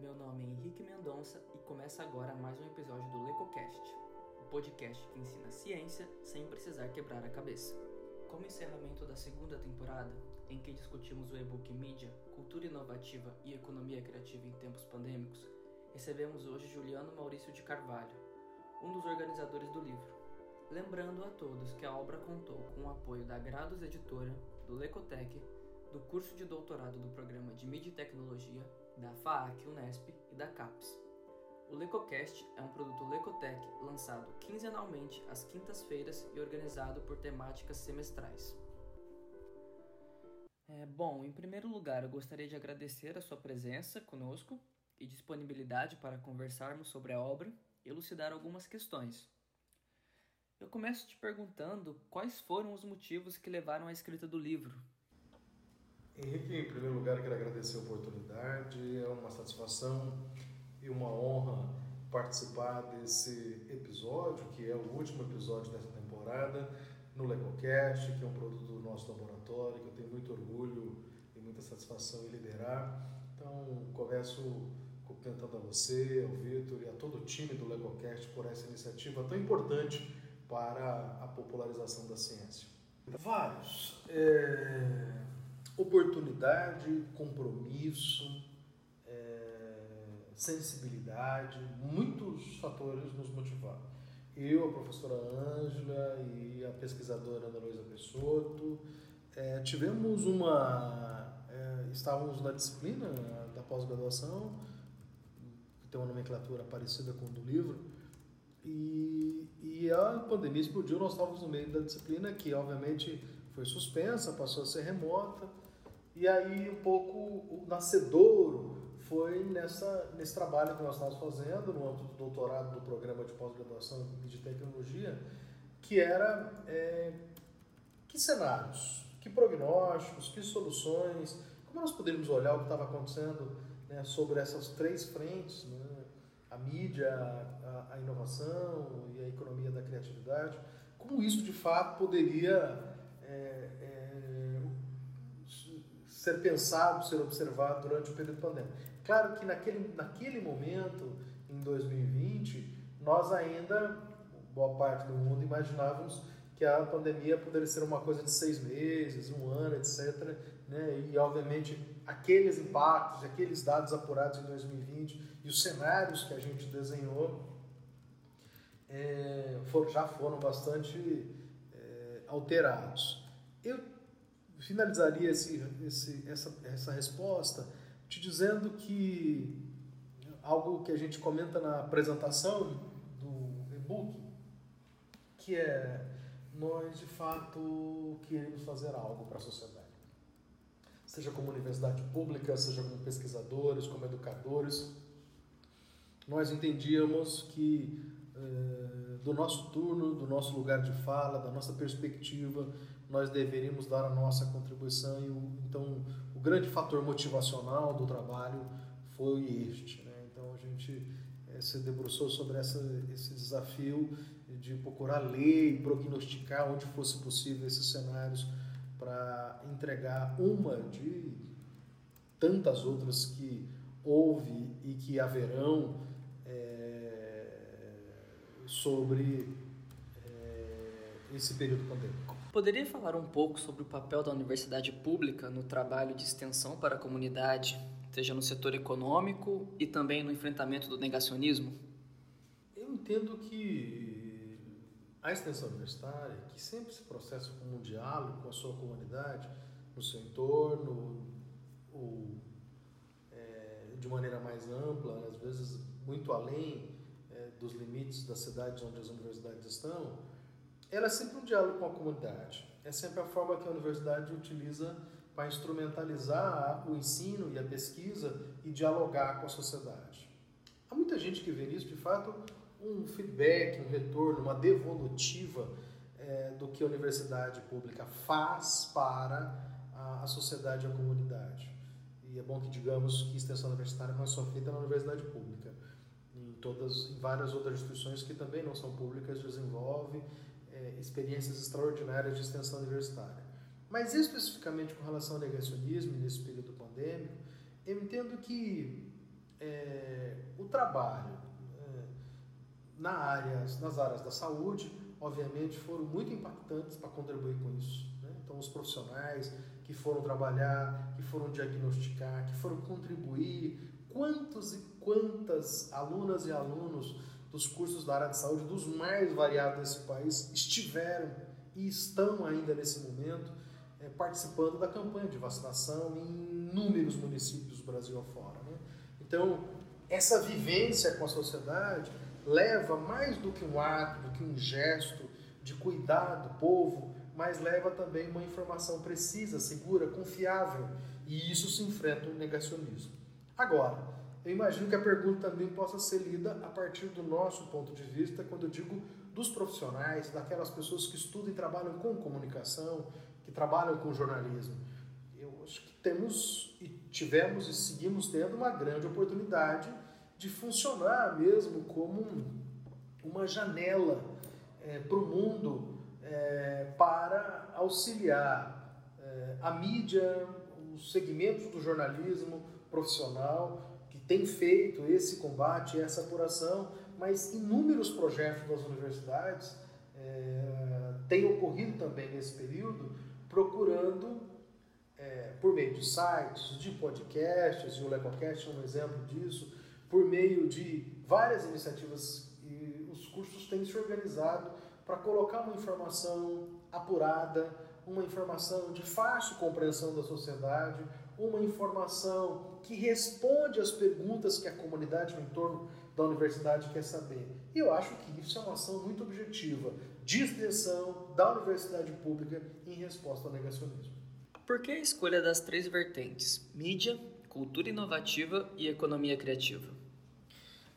Meu nome é Henrique Mendonça e começa agora mais um episódio do LecoCast, o podcast que ensina ciência sem precisar quebrar a cabeça. Como encerramento da segunda temporada, em que discutimos o e-book Mídia, Cultura Inovativa e Economia Criativa em Tempos Pandêmicos, recebemos hoje Juliano Maurício de Carvalho, um dos organizadores do livro. Lembrando a todos que a obra contou com o apoio da Grados Editora, do Lecotec, do curso de doutorado do programa de Mídia e Tecnologia da FAAC Unesp e da CAPES. O LecoCast é um produto Lecotec lançado quinzenalmente às quintas-feiras e organizado por temáticas semestrais. É, bom, em primeiro lugar, eu gostaria de agradecer a sua presença conosco e disponibilidade para conversarmos sobre a obra e elucidar algumas questões. Eu começo te perguntando quais foram os motivos que levaram à escrita do livro Henrique, em primeiro lugar, quero agradecer a oportunidade, é uma satisfação e uma honra participar desse episódio, que é o último episódio dessa temporada, no LecoCast, que é um produto do nosso laboratório, que eu tenho muito orgulho e muita satisfação em liderar. Então, começo cumprimentando a você, ao Vitor e a todo o time do LecoCast por essa iniciativa tão importante para a popularização da ciência. Vários. É oportunidade, compromisso, é, sensibilidade, muitos fatores nos motivaram. Eu, a professora Ângela e a pesquisadora Ana Luísa Pessotto é, tivemos uma. É, estávamos na disciplina da pós-graduação, que tem uma nomenclatura parecida com o do livro, e, e a pandemia explodiu, nós estávamos no meio da disciplina, que obviamente foi suspensa, passou a ser remota, e aí um pouco o nascedouro foi nessa, nesse trabalho que nós estávamos fazendo no âmbito do doutorado do programa de pós-graduação de tecnologia, que era é, que cenários, que prognósticos, que soluções, como nós poderíamos olhar o que estava acontecendo né, sobre essas três frentes, né, a mídia, a, a, inovação e a economia da criatividade, como isso de fato poderia é, é, ser pensado, ser observado durante o período pandêmico. Claro que naquele, naquele momento, em 2020, nós ainda, boa parte do mundo, imaginávamos que a pandemia poderia ser uma coisa de seis meses, um ano, etc. Né? E, obviamente, aqueles impactos, aqueles dados apurados em 2020 e os cenários que a gente desenhou é, for, já foram bastante é, alterados. Eu finalizaria esse, esse, essa, essa resposta te dizendo que algo que a gente comenta na apresentação do e-book, que é nós de fato queremos fazer algo para a sociedade. Seja como universidade pública, seja como pesquisadores, como educadores, nós entendíamos que eh, do nosso turno, do nosso lugar de fala, da nossa perspectiva, nós deveríamos dar a nossa contribuição. E o, então, o grande fator motivacional do trabalho foi este. Né? Então, a gente é, se debruçou sobre essa, esse desafio de procurar ler e prognosticar onde fosse possível esses cenários para entregar uma de tantas outras que houve e que haverão sobre é, esse período pandêmico. Poderia falar um pouco sobre o papel da universidade pública no trabalho de extensão para a comunidade, seja no setor econômico e também no enfrentamento do negacionismo? Eu entendo que a extensão universitária, que sempre se processa como um diálogo com a sua comunidade, no seu entorno, ou é, de maneira mais ampla, às vezes muito além é, dos limites das cidades onde as universidades estão, ela é sempre um diálogo com a comunidade. É sempre a forma que a universidade utiliza para instrumentalizar o ensino e a pesquisa e dialogar com a sociedade. Há muita gente que vê nisso, de fato, um feedback, um retorno, uma devolutiva é, do que a universidade pública faz para a, a sociedade e a comunidade. E é bom que digamos que extensão universitária não é só feita na universidade pública em todas, em várias outras instituições que também não são públicas desenvolve é, experiências extraordinárias de extensão universitária. Mas especificamente com relação ao negacionismo nesse período pandêmico, eu entendo que é, o trabalho é, na área, nas áreas da saúde, obviamente, foram muito impactantes para contribuir com isso. Né? Então, os profissionais que foram trabalhar, que foram diagnosticar, que foram contribuir, quantos e quantas alunas e alunos dos cursos da área de saúde, dos mais variados desse país, estiveram e estão ainda nesse momento é, participando da campanha de vacinação em inúmeros municípios do Brasil afora. Né? Então, essa vivência com a sociedade leva mais do que um ato, do que um gesto de cuidar do povo, mas leva também uma informação precisa, segura, confiável, e isso se enfrenta o negacionismo. Agora, eu imagino que a pergunta também possa ser lida a partir do nosso ponto de vista, quando eu digo dos profissionais, daquelas pessoas que estudam e trabalham com comunicação, que trabalham com jornalismo. Eu acho que temos e tivemos e seguimos tendo uma grande oportunidade de funcionar mesmo como uma janela é, para o mundo é, para auxiliar é, a mídia, os segmentos do jornalismo profissional tem feito esse combate, essa apuração, mas inúmeros projetos das universidades é, têm ocorrido também nesse período procurando, é, por meio de sites, de podcasts, e o LecoCast é um exemplo disso, por meio de várias iniciativas, e os cursos têm se organizado para colocar uma informação apurada, uma informação de fácil compreensão da sociedade, uma informação que responde às perguntas que a comunidade no entorno da universidade quer saber. E eu acho que isso é uma ação muito objetiva de extensão da universidade pública em resposta ao negacionismo. Por que a escolha das três vertentes: mídia, cultura inovativa e economia criativa?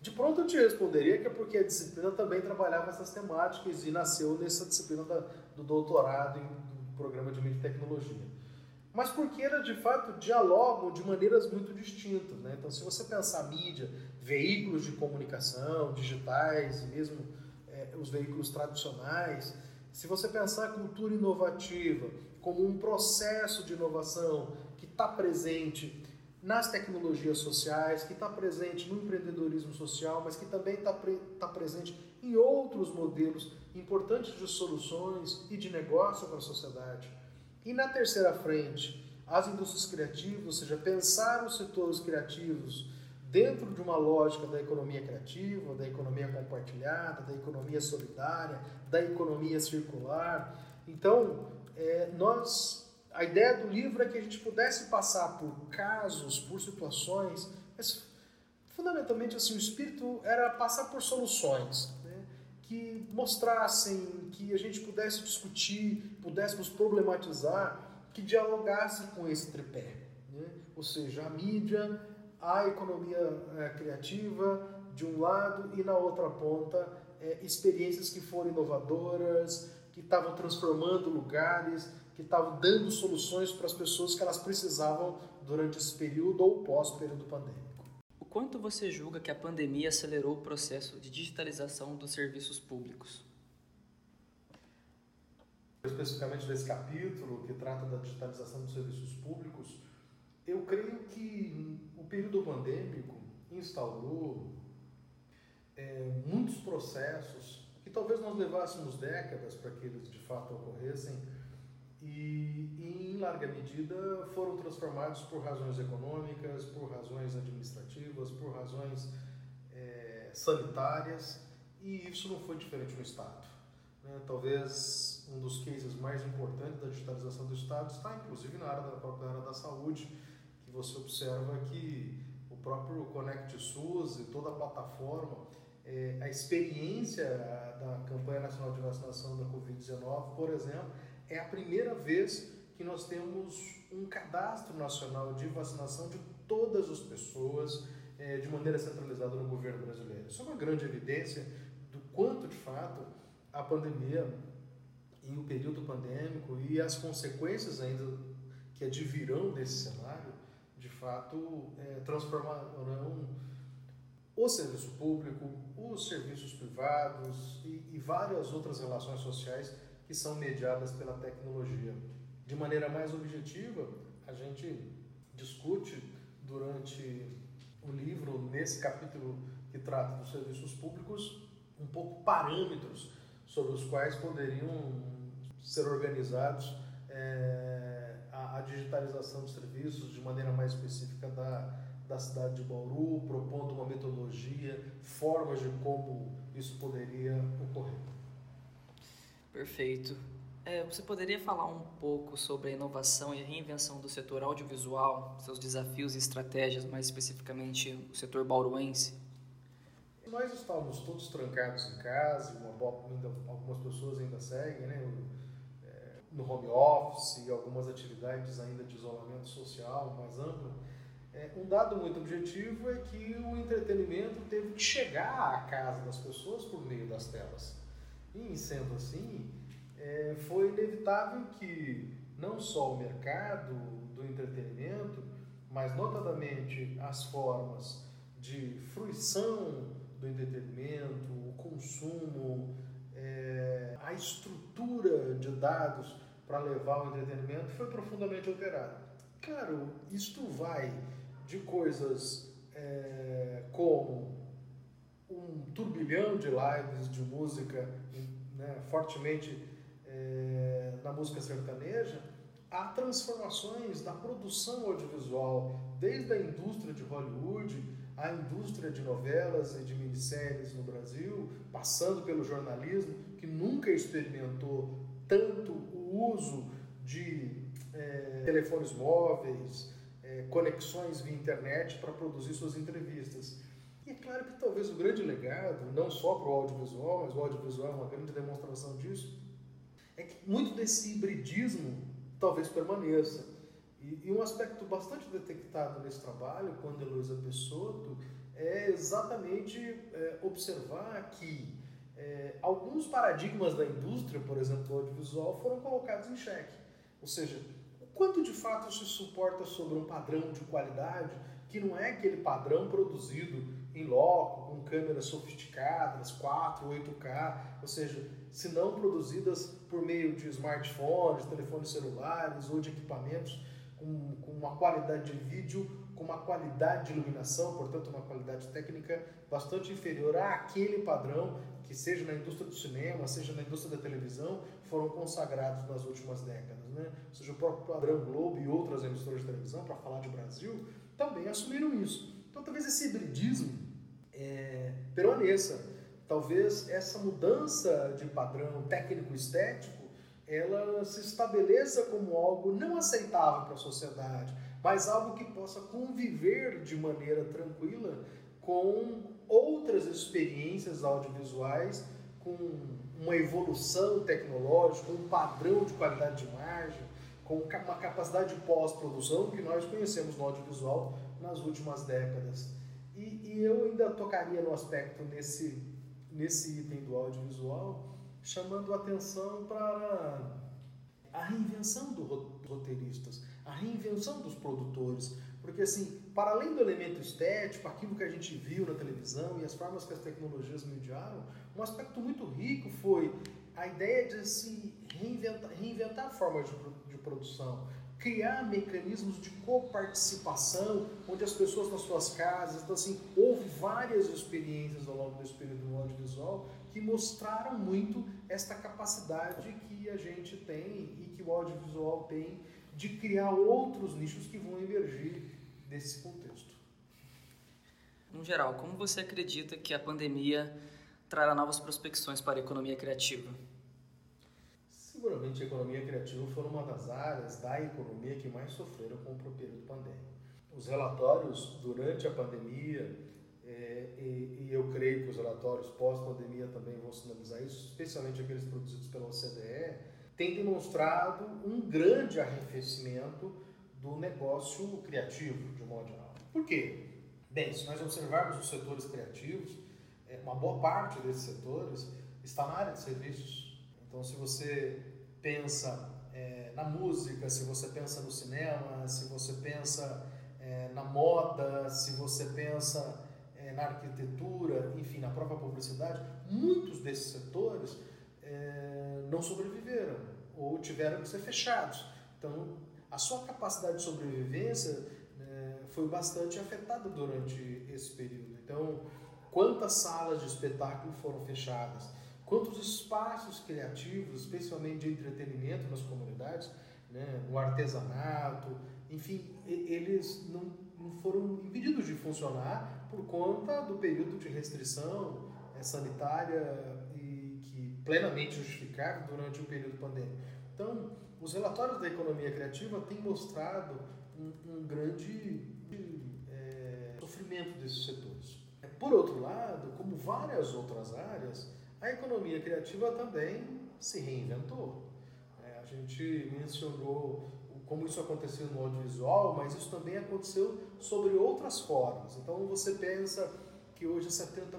De pronto eu te responderia que é porque a disciplina também trabalhava essas temáticas e nasceu nessa disciplina da, do doutorado em, do programa de mídia e tecnologia. Mas porque elas de fato dialogam de maneiras muito distintas. Né? Então, se você pensar mídia, veículos de comunicação, digitais e mesmo é, os veículos tradicionais, se você pensar a cultura inovativa como um processo de inovação que está presente nas tecnologias sociais, que está presente no empreendedorismo social, mas que também está pre tá presente em outros modelos importantes de soluções e de negócio para a sociedade. E na terceira frente, as indústrias criativas, ou seja, pensar os setores criativos dentro de uma lógica da economia criativa, da economia compartilhada, da economia solidária, da economia circular. Então, é, nós, a ideia do livro é que a gente pudesse passar por casos, por situações, mas fundamentalmente assim, o espírito era passar por soluções que mostrassem, que a gente pudesse discutir, pudéssemos problematizar, que dialogasse com esse tripé. Né? Ou seja, a mídia, a economia é, criativa de um lado e na outra ponta é, experiências que foram inovadoras, que estavam transformando lugares, que estavam dando soluções para as pessoas que elas precisavam durante esse período ou pós-período pandêmico. Quanto você julga que a pandemia acelerou o processo de digitalização dos serviços públicos? Especificamente desse capítulo que trata da digitalização dos serviços públicos, eu creio que o período pandêmico instaurou é, muitos processos que talvez nós levássemos décadas para que eles de fato ocorressem e, em larga medida, foram transformados por razões econômicas, por razões administrativas, por razões é, sanitárias e isso não foi diferente no Estado. Né? Talvez um dos cases mais importantes da digitalização do Estado está, inclusive, na área da própria área da saúde, você observa que o próprio Connect SUS e toda a plataforma, é, a experiência da campanha nacional de vacinação da Covid-19, por exemplo, é a primeira vez que nós temos um cadastro nacional de vacinação de todas as pessoas é, de maneira centralizada no governo brasileiro. Isso é uma grande evidência do quanto, de fato, a pandemia e o período pandêmico e as consequências ainda que advirão desse cenário fato, é, transformarão o serviço público, os serviços privados e, e várias outras relações sociais que são mediadas pela tecnologia. De maneira mais objetiva, a gente discute durante o livro, nesse capítulo que trata dos serviços públicos, um pouco parâmetros sobre os quais poderiam ser organizados é, a, a, digitalização de serviços de maneira mais específica da, da cidade de Bauru, propondo uma metodologia, formas de como isso poderia ocorrer. Perfeito. É, você poderia falar um pouco sobre a inovação e a reinvenção do setor audiovisual, seus desafios e estratégias, mais especificamente o setor bauruense? Nós estávamos todos trancados em casa, uma, ainda, algumas pessoas ainda seguem, né? É, no home office, algumas atividades ainda de isolamento social mais amplo. É, um dado muito objetivo é que o entretenimento teve que chegar à casa das pessoas por meio das telas. E, sendo assim, é, foi inevitável que não só o mercado do entretenimento, mas notadamente as formas de fruição do entretenimento, o consumo, é, a estrutura de dados para levar o entretenimento foi profundamente alterada. Claro, isto vai de coisas é, como um turbilhão de lives de música né, fortemente é, na música sertaneja, há transformações da produção audiovisual, desde a indústria de Hollywood, a indústria de novelas e de minisséries no Brasil, passando pelo jornalismo, que nunca experimentou tanto o uso de é, telefones móveis, é, conexões via internet para produzir suas entrevistas. E é claro que talvez o grande legado, não só para o audiovisual, mas o audiovisual é uma grande demonstração disso, é que muito desse hibridismo talvez permaneça. E, e um aspecto bastante detectado nesse trabalho, quando Heloísa Pessotto, é exatamente é, observar que é, alguns paradigmas da indústria, por exemplo, do audiovisual, foram colocados em xeque. Ou seja, quanto de fato se suporta sobre um padrão de qualidade que não é aquele padrão produzido em loco, com câmeras sofisticadas, 4, 8K, ou seja, se não produzidas por meio de smartphones, telefones celulares ou de equipamentos com, com uma qualidade de vídeo, com uma qualidade de iluminação, portanto uma qualidade técnica bastante inferior àquele padrão que seja na indústria do cinema, seja na indústria da televisão, foram consagrados nas últimas décadas. Né? Ou seja, o próprio padrão Globo e outras emissoras de televisão, para falar de Brasil, também assumiram isso. Então talvez esse hibridismo é, permaneça. Talvez essa mudança de padrão técnico-estético ela se estabeleça como algo não aceitável para a sociedade, mas algo que possa conviver de maneira tranquila com outras experiências audiovisuais, com uma evolução tecnológica, um padrão de qualidade de imagem, com uma capacidade de pós-produção que nós conhecemos no audiovisual nas últimas décadas. E, e, eu ainda tocaria no aspecto nesse, nesse item do audiovisual, chamando atenção para a reinvenção dos roteiristas, a reinvenção dos produtores. Porque, assim, para além do elemento estético, aquilo que a gente viu na televisão e as formas que as tecnologias mediaram, um aspecto muito rico foi a ideia de se reinventar, reinventar formas de, de produção, criar mecanismos de coparticipação, onde as pessoas nas suas casas, então assim, houve várias experiências ao longo desse período audiovisual que mostraram muito esta capacidade que a gente tem e que o audiovisual tem de criar outros nichos que vão emergir desse contexto. No geral, como você acredita que a pandemia trará novas prospecções para a economia criativa? Seguramente a economia criativa foi uma das áreas da economia que mais sofreram com o período pandêmico. Os relatórios durante a pandemia, é, e, eu creio que os relatórios pós-pandemia também vão sinalizar isso, especialmente aqueles produzidos pela OCDE, têm demonstrado um grande arrefecimento do negócio criativo, de um modo geral. Por quê? Bem, se nós observarmos os setores criativos, é, uma boa parte desses setores está na área de serviços. Então, se você pensa é, na música, se você pensa no cinema, se você pensa é, na moda, se você pensa é, na arquitetura, enfim, na própria publicidade, muitos desses setores é, não sobreviveram ou tiveram que ser fechados. Então, a sua capacidade de sobrevivência é, foi bastante afetada durante esse período. Então, quantas salas de espetáculo foram fechadas? Quantos espaços criativos, especialmente de entretenimento nas comunidades, né, no artesanato, enfim, eles não, não foram impedidos de funcionar por conta do período de restrição é, sanitária e que plenamente justificável durante o período pandêmico. Então, os relatórios da economia criativa têm mostrado um, um grande é, sofrimento desses setores. Por outro lado, como várias outras áreas, a economia criativa também se reinventou. É, a gente mencionou como isso aconteceu no audiovisual, mas isso também aconteceu sobre outras formas. Então você pensa que hoje 70%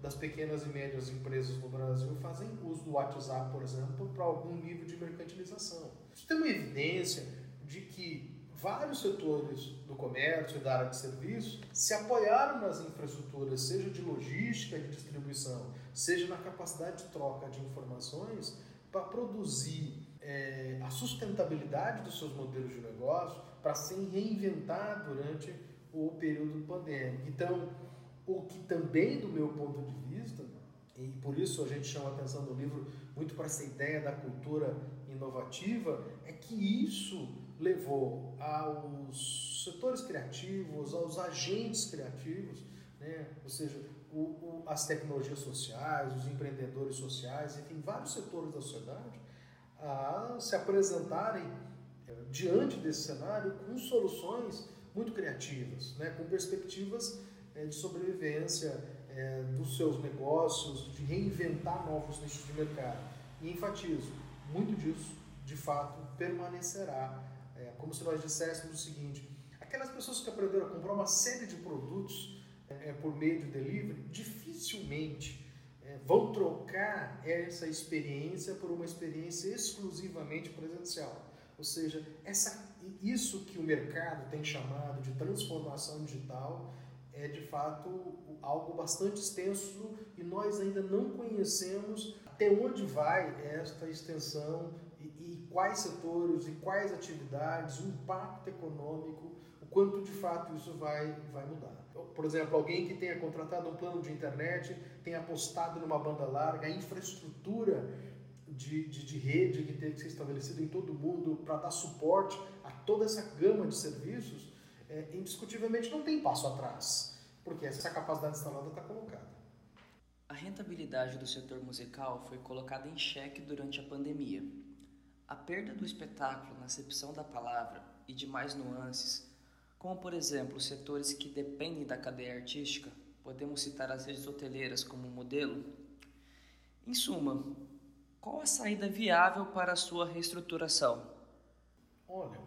das pequenas e médias empresas no Brasil fazem uso do WhatsApp, por exemplo, para algum nível de mercantilização. Isso tem uma evidência de que vários setores do comércio e da área de serviço se apoiaram nas infraestruturas, seja de logística de distribuição, seja na capacidade de troca de informações, para produzir é, a sustentabilidade dos seus modelos de negócio para se reinventar durante o período pandêmico. Então, o que também, do meu ponto de vista, e por isso a gente chama a atenção no livro muito para essa ideia da cultura inovativa, é que isso levou aos setores criativos, aos agentes criativos, né? ou seja, o, o, as tecnologias sociais, os empreendedores sociais, enfim, vários setores da sociedade, a se apresentarem eh, diante desse cenário com soluções muito criativas, né? com perspectivas eh, de sobrevivência é, dos seus negócios, de reinventar novos nichos de mercado. E enfatizo, muito disso, de fato, permanecerá. É, como se nós disséssemos o seguinte: aquelas pessoas que aprenderam a comprar uma série de produtos é, por meio de delivery, dificilmente é, vão trocar essa experiência por uma experiência exclusivamente presencial. Ou seja, essa, isso que o mercado tem chamado de transformação digital é de fato algo bastante extenso e nós ainda não conhecemos até onde vai esta extensão quais setores e quais atividades, o impacto econômico, o quanto de fato isso vai, vai mudar. Por exemplo, alguém que tenha contratado um plano de internet, tenha apostado numa banda larga, a infraestrutura de, de, de rede que tem que ser estabelecida em todo mundo para dar suporte a toda essa gama de serviços, é, indiscutivelmente não tem passo atrás, porque essa capacidade instalada está colocada. A rentabilidade do setor musical foi colocada em xeque durante a pandemia. A perda do espetáculo na acepção da palavra e demais nuances como por exemplo setores que dependem da cadeia artística, podemos citar as redes hoteleiras como modelo. Em suma, qual a saída viável para a sua reestruturação? Olha,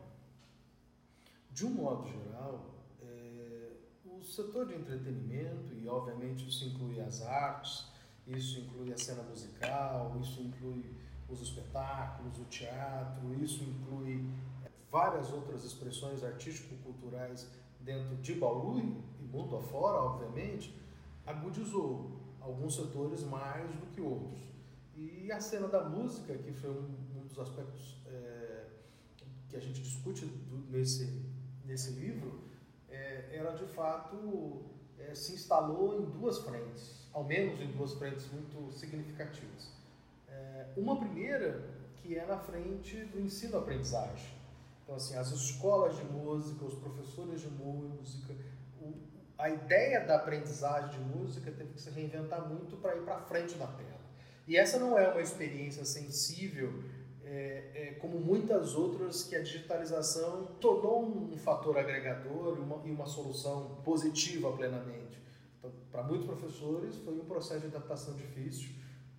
de um modo geral, é, o setor de entretenimento, e obviamente isso inclui as artes, isso inclui a cena musical, isso inclui os espetáculos, o teatro, isso inclui várias outras expressões artístico-culturais dentro de Bauru e mundo afora, obviamente, agudizou alguns setores mais do que outros. E a cena da música, que foi um, um dos aspectos é, que a gente discute do, nesse, nesse livro, é, ela de fato é, se instalou em duas frentes, ao menos em duas frentes muito significativas. É, uma primeira, que é na frente do ensino-aprendizagem então, assim, as escolas de música, os professores de música, o, a ideia da aprendizagem de música teve que se reinventar muito para ir para frente da tela. E essa não é uma experiência sensível é, é, como muitas outras que a digitalização tornou um fator agregador e uma, e uma solução positiva plenamente. Então, para muitos professores foi um processo de adaptação difícil,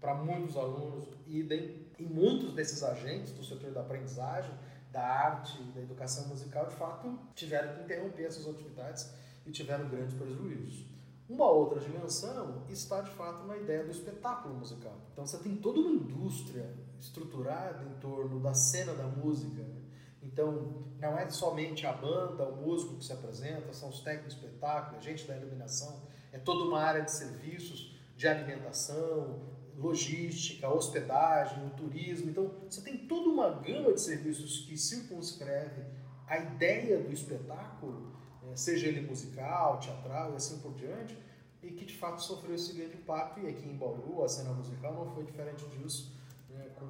para muitos alunos, idem, e muitos desses agentes do setor da aprendizagem da arte, da educação musical, de fato, tiveram que interromper essas atividades e tiveram grandes prejuízos. Uma outra dimensão está, de fato, na ideia do espetáculo musical. Então, você tem toda uma indústria estruturada em torno da cena da música. Né? Então, não é somente a banda, o músico que se apresenta, são os técnicos de espetáculo, a gente da iluminação, é toda uma área de serviços, de alimentação, logística, hospedagem, o turismo. Então, você tem toda uma gama de serviços que circunscreve a ideia do espetáculo, é, seja ele musical, teatral e assim por diante, e que de fato sofreu esse grande impacto. E aqui em Bauru, a cena musical não foi diferente disso, né, com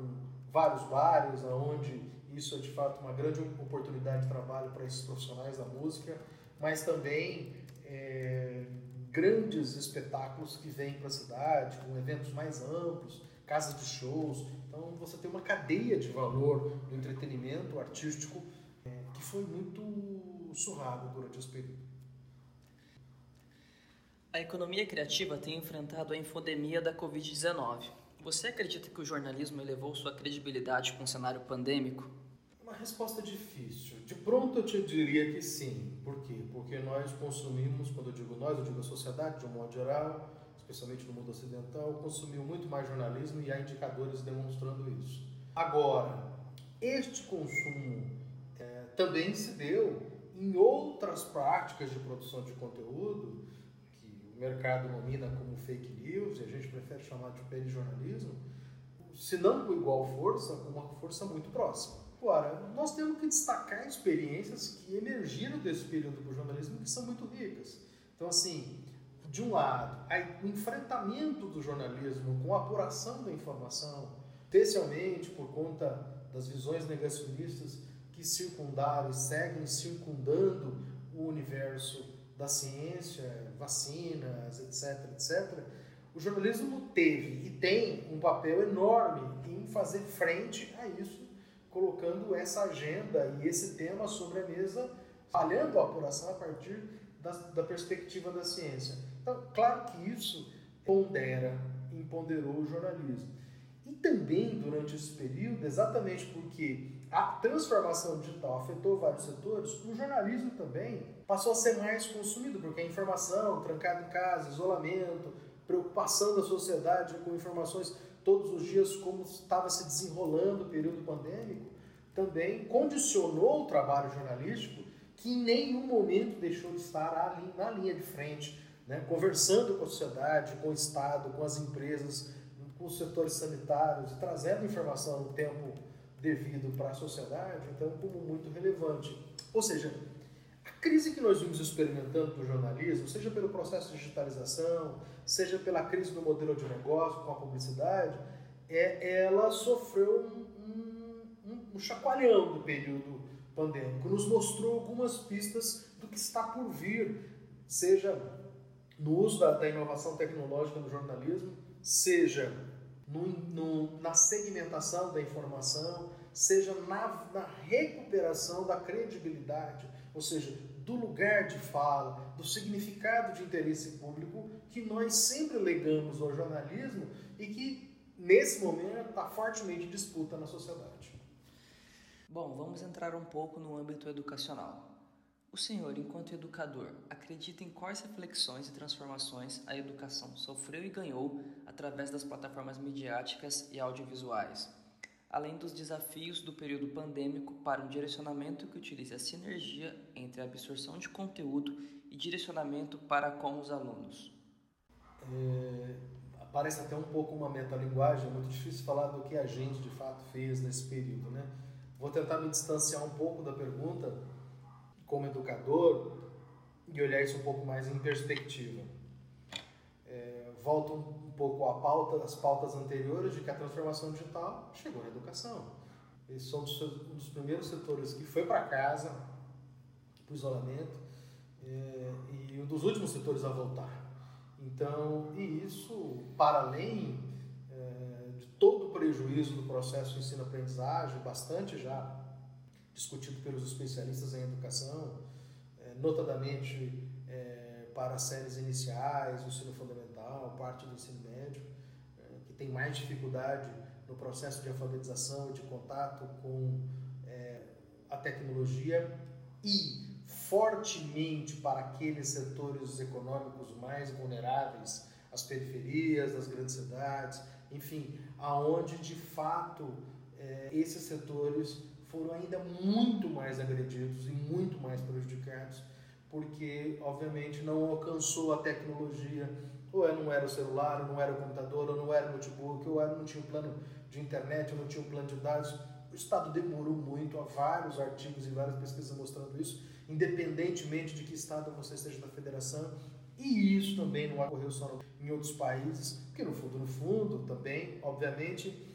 vários bares, onde isso é de fato uma grande oportunidade de trabalho para esses profissionais da música, mas também é, grandes espetáculos que vêm para a cidade, com eventos mais amplos, casas de shows. Então você tem uma cadeia de valor no entretenimento artístico é, que foi muito surrada durante esse período. A economia criativa tem enfrentado a infodemia da Covid-19. Você acredita que o jornalismo elevou sua credibilidade com o cenário pandêmico? Uma resposta difícil. De pronto eu te diria que sim. Por quê? Porque nós consumimos, quando eu digo nós, eu digo a sociedade de um modo geral, especialmente no mundo ocidental, consumiu muito mais jornalismo e há indicadores demonstrando isso. Agora, este consumo é, também se deu em outras práticas de produção de conteúdo que o mercado nomina como fake news e a gente prefere chamar de perijornalismo, se não com igual força, com uma força muito próxima. Agora, nós temos que destacar experiências que emergiram desse período do jornalismo que são muito ricas. Então, assim, de um lado, o enfrentamento do jornalismo com a apuração da informação, especialmente por conta das visões negacionistas que circundaram e seguem circundando o universo da ciência, vacinas, etc, etc, o jornalismo teve e tem um papel enorme em fazer frente a isso colocando essa agenda e esse tema sobre a mesa, falhando a apuração a partir da, da perspectiva da ciência. Então, claro que isso pondera, empoderou o jornalismo. E também durante esse período, exatamente porque a transformação digital afetou vários setores, o jornalismo também passou a ser mais consumido, porque a informação, trancada em casa, isolamento, preocupação da sociedade com informações todos os dias como estava se desenrolando o período pandêmico, também condicionou o trabalho jornalístico que em nenhum momento deixou de estar na linha de frente, né? conversando com a sociedade, com o Estado, com as empresas, com os setores sanitários, trazendo informação no tempo devido para a sociedade, então como muito relevante. Ou seja, crise que nós vimos experimentando no jornalismo, seja pelo processo de digitalização, seja pela crise do modelo de negócio com a publicidade, é, ela sofreu um, um, um chacoalhão do período pandêmico, nos mostrou algumas pistas do que está por vir, seja no uso da, da inovação tecnológica no jornalismo, seja no, no, na segmentação da informação, seja na, na recuperação da credibilidade, ou seja, do lugar de fala, do significado de interesse público que nós sempre legamos ao jornalismo e que, nesse momento, está fortemente em disputa na sociedade. Bom, vamos entrar um pouco no âmbito educacional. O senhor, enquanto educador, acredita em quais reflexões e transformações a educação sofreu e ganhou através das plataformas midiáticas e audiovisuais? Além dos desafios do período pandêmico para um direcionamento que utilize a sinergia entre a absorção de conteúdo e direcionamento para com os alunos. É, parece até um pouco uma metalinguagem, é muito difícil falar do que a gente de fato fez nesse período, né? Vou tentar me distanciar um pouco da pergunta como educador e olhar isso um pouco mais em perspectiva. É, volto pouco a pauta, as pautas anteriores de que a transformação digital chegou na educação. Eles são um dos primeiros setores que foi para casa, para o isolamento, é, e um dos últimos setores a voltar. Então, e isso, para além é, de todo o prejuízo do processo ensino-aprendizagem, bastante já discutido pelos especialistas em educação, é, notadamente para as séries iniciais, o ensino fundamental, parte do ensino médio, é, que tem mais dificuldade no processo de alfabetização de contato com é, a tecnologia e fortemente para aqueles setores econômicos mais vulneráveis, as periferias das grandes cidades, enfim, aonde de fato é, esses setores foram ainda muito mais agredidos e muito mais prejudicados, porque obviamente não alcançou a tecnologia, ou não era o celular, ou não era o computador, ou não era o notebook, ou não tinha um plano de internet, ou não tinha um plano de dados. O Estado demorou muito, há vários artigos e várias pesquisas mostrando isso, independentemente de que Estado você esteja da federação, e isso também não ocorreu só em outros países, porque no fundo, no fundo, também, obviamente,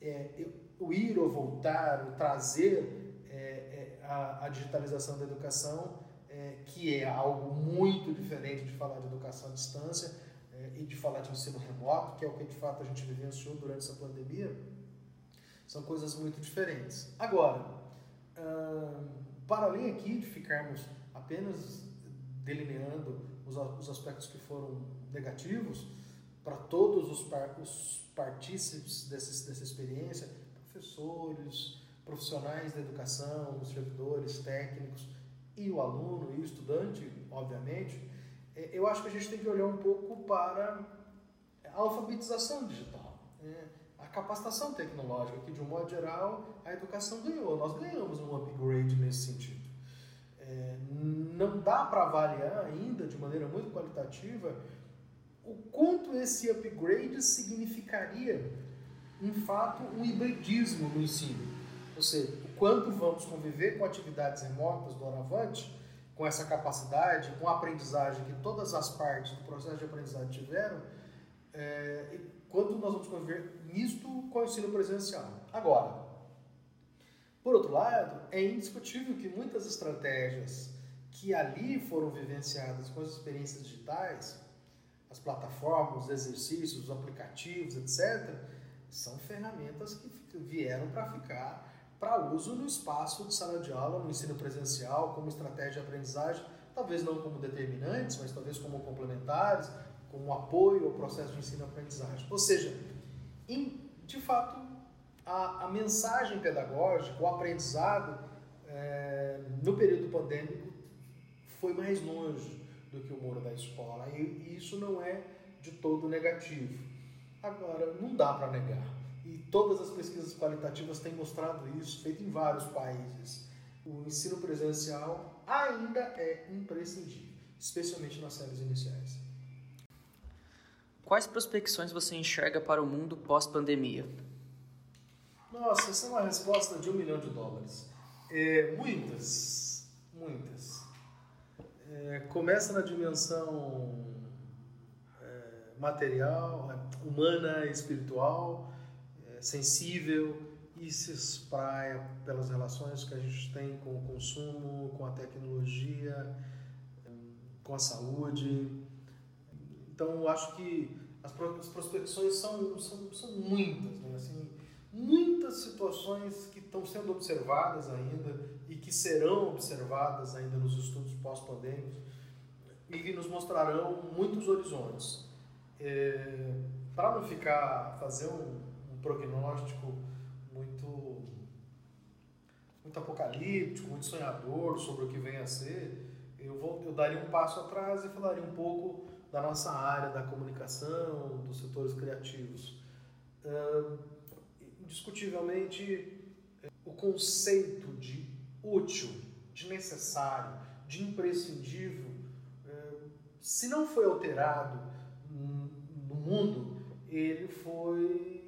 é, o ir ou voltar, o trazer é, é, a, a, digitalização da educação, é, que é algo muito diferente de falar de educação à distância e de falar de ensino remoto, que é o que de fato a gente vivenciou durante essa pandemia, são coisas muito diferentes. Agora, para além aqui de ficarmos apenas delineando os, os aspectos que foram negativos, para todos os, par, os partícipes dessa, dessa experiência, professores, profissionais da educação, servidores técnicos e o aluno e o estudante, obviamente, eu acho que a gente tem que olhar um pouco para a alfabetização digital, né? a capacitação tecnológica, que de um modo geral a educação ganhou. Nós ganhamos um upgrade nesse sentido. É, não dá para avaliar ainda de maneira muito qualitativa o quanto esse upgrade significaria, em fato, um hibridismo no ensino. Ou seja, o quanto vamos conviver com atividades remotas do Oravante, com essa capacidade, com a aprendizagem que todas as partes do processo de aprendizagem tiveram, é, quanto nós vamos conviver nisto com o ensino presencial. Agora, por outro lado, é indiscutível que muitas estratégias que ali foram vivenciadas com as experiências digitais as plataformas, os exercícios, os aplicativos, etc., são ferramentas que vieram para ficar para uso no espaço de sala de aula, no ensino presencial, como estratégia de aprendizagem, talvez não como determinantes, mas talvez como complementares, como apoio ao processo de ensino-aprendizagem. Ou seja, em, de fato, a, a, mensagem pedagógica, o aprendizado é, no período pandêmico foi mais longe do que o muro da escola. E isso não é de todo negativo. Agora, não dá para negar. E todas as pesquisas qualitativas têm mostrado isso, feito em vários países. O ensino presencial ainda é imprescindível, especialmente nas séries iniciais. Quais prospecções você enxerga para o mundo pós-pandemia? Nossa, essa é uma resposta de um milhão de dólares. É, muitas, muitas. É, começa na dimensão é, material, humana, espiritual, sensível e se espraia pelas relações que a gente tem com o consumo, com a tecnologia, com a saúde. Então, eu acho que as prospecções são, são, são muitas, né? assim, muitas situações que estão sendo observadas ainda e que serão observadas ainda nos estudos pós-pandêmicos e que nos mostrarão muitos horizontes. É, Para não ficar, fazer um, prognóstico muito, muito apocalíptico, muito sonhador sobre o que vem a ser, eu, vou, eu daria um passo atrás e falaria um pouco da nossa área da comunicação, dos setores criativos. É, indiscutivelmente, o conceito de útil, de necessário, de imprescindível, é, se não foi alterado no mundo, ele foi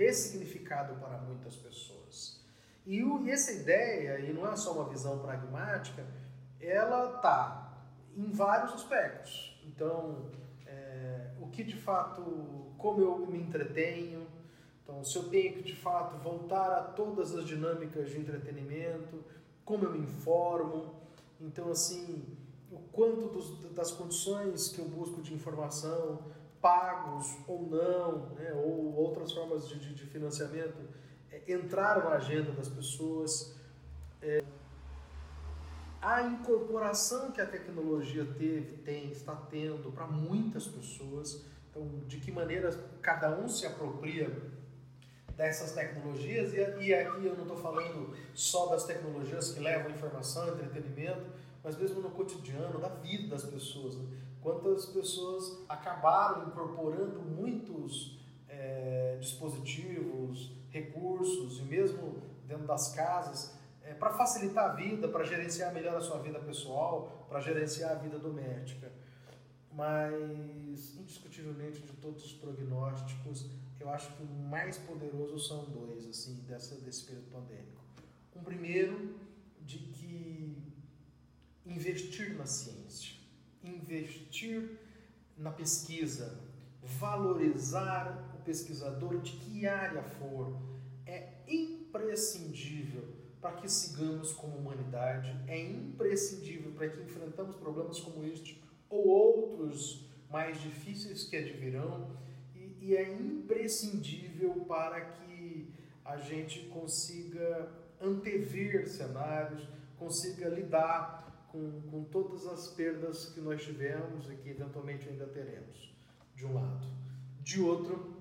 ressignificado para muitas pessoas. E essa ideia, e não é só uma visão pragmática, ela está em vários aspectos. Então, é, o que de fato, como eu me entretenho, então, se eu tenho que de fato voltar a todas as dinâmicas de entretenimento, como eu me informo, então assim, o quanto dos, das condições que eu busco de informação, pagos ou não, né, ou outras formas de, de, de financiamento, é, entraram na agenda das pessoas. É, a incorporação que a tecnologia teve, tem, está tendo para muitas pessoas. Então, de que maneira cada um se apropria dessas tecnologias, e, e aqui eu não estou falando só das tecnologias que levam informação, entretenimento, mas mesmo no cotidiano, da vida das pessoas. Né? Quantas pessoas acabaram incorporando muitos é, dispositivos, recursos, e mesmo dentro das casas, é, para facilitar a vida, para gerenciar melhor a sua vida pessoal, para gerenciar a vida doméstica. Mas, indiscutivelmente, de todos os prognósticos, eu acho que o mais poderoso são dois, assim, dessa, desse período pandêmico. Um primeiro, de que investir na ciência, investir na pesquisa, valorizar o pesquisador de que área for, é imprescindível para que sigamos como humanidade, é imprescindível para que enfrentamos problemas como este ou outros mais difíceis que advirão e, e é imprescindível para que a gente consiga antever cenários, consiga lidar com, com todas as perdas que nós tivemos e que eventualmente ainda teremos, de um lado. De outro,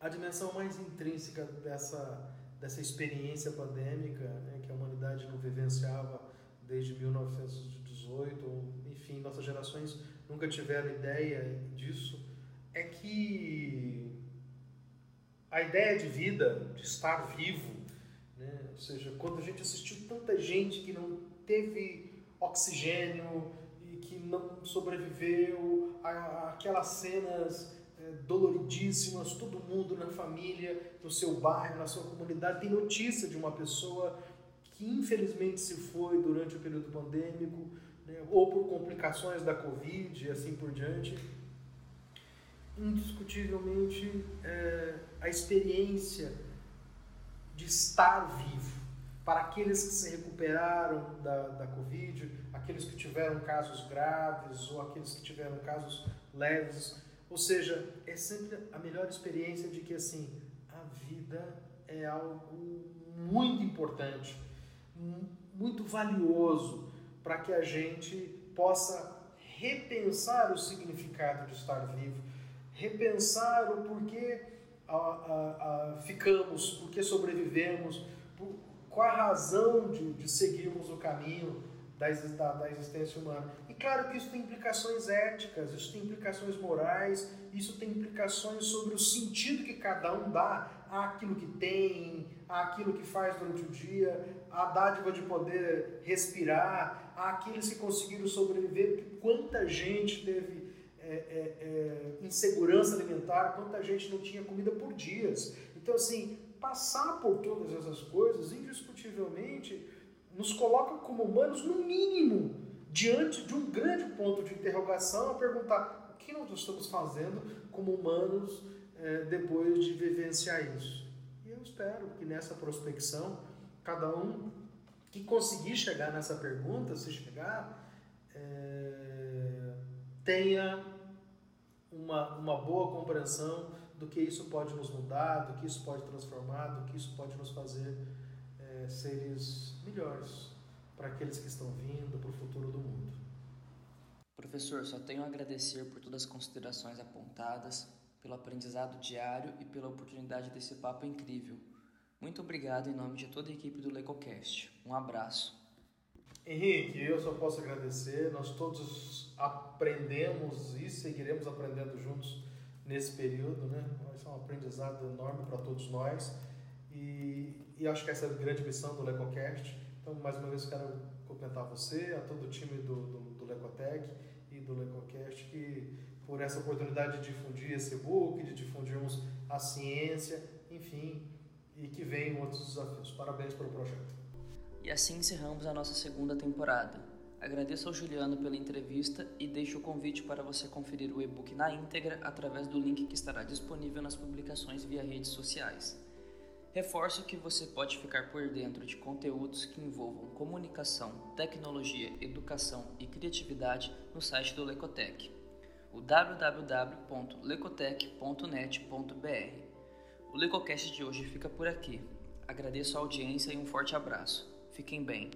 a dimensão mais intrínseca dessa, dessa experiência pandêmica, né, que a humanidade não vivenciava desde 1918, ou, enfim, nossas gerações nunca tiveram ideia disso, é que a ideia de vida, de estar vivo, né, ou seja, quando a gente assistiu tanta gente que não teve oxigênio e que não sobreviveu, aquelas cenas é, doloridíssimas, todo mundo na família, no seu bairro, na sua comunidade, tem notícia de uma pessoa que infelizmente se foi durante o período pandêmico, né, ou por complicações da Covid e assim por diante. Indiscutivelmente, é, a experiência de estar vivo, para aqueles que se recuperaram da, da Covid, aqueles que tiveram casos graves ou aqueles que tiveram casos leves. Ou seja, é sempre a melhor experiência de que assim, a vida é algo muito importante, muito valioso para que a gente possa repensar o significado de estar vivo, repensar o porquê a, a, a, ficamos, porquê sobrevivemos, qual a razão de, de seguirmos o caminho da, da, da, existência humana. E claro que isso tem implicações éticas, isso tem implicações morais, isso tem implicações sobre o sentido que cada um dá àquilo que tem, àquilo que faz durante o dia, a dádiva de poder respirar, àqueles que conseguiram sobreviver, quanta gente teve é, é, é, insegurança alimentar, quanta gente não tinha comida por dias. Então, assim, passar por todas essas coisas, indiscutivelmente, nos coloca como humanos, no mínimo, diante de um grande ponto de interrogação, a perguntar o que nós estamos fazendo como humanos é, depois de vivenciar isso. E eu espero que nessa prospecção, cada um que conseguir chegar nessa pergunta, se chegar, é, tenha uma, uma boa compreensão do que isso pode nos mudar, do que isso pode transformar, do que isso pode nos fazer é, seres melhores para aqueles que estão vindo, para o futuro do mundo. Professor, só tenho a agradecer por todas as considerações apontadas, pelo aprendizado diário e pela oportunidade desse papo incrível. Muito obrigado em nome de toda a equipe do LecoCast. Um abraço. Henrique, eu só posso agradecer. Nós todos aprendemos e seguiremos aprendendo juntos nesse período, né? Vai ser um aprendizado enorme para todos nós e, e acho que essa é a grande missão do LecoCast. Então, mais uma vez, quero cumprimentar você, a todo o time do, do, do Lecotec e do LecoCast que por essa oportunidade de difundir esse book, de difundirmos a ciência, enfim, e que venham outros desafios. Parabéns pelo projeto. E assim encerramos a nossa segunda temporada. Agradeço ao Juliano pela entrevista e deixo o convite para você conferir o e-book na íntegra através do link que estará disponível nas publicações via redes sociais. Reforço que você pode ficar por dentro de conteúdos que envolvam comunicação, tecnologia, educação e criatividade no site do Lecotec, o www.lecotec.net.br. O Lecocast de hoje fica por aqui. Agradeço a audiência e um forte abraço. Fiquem bem.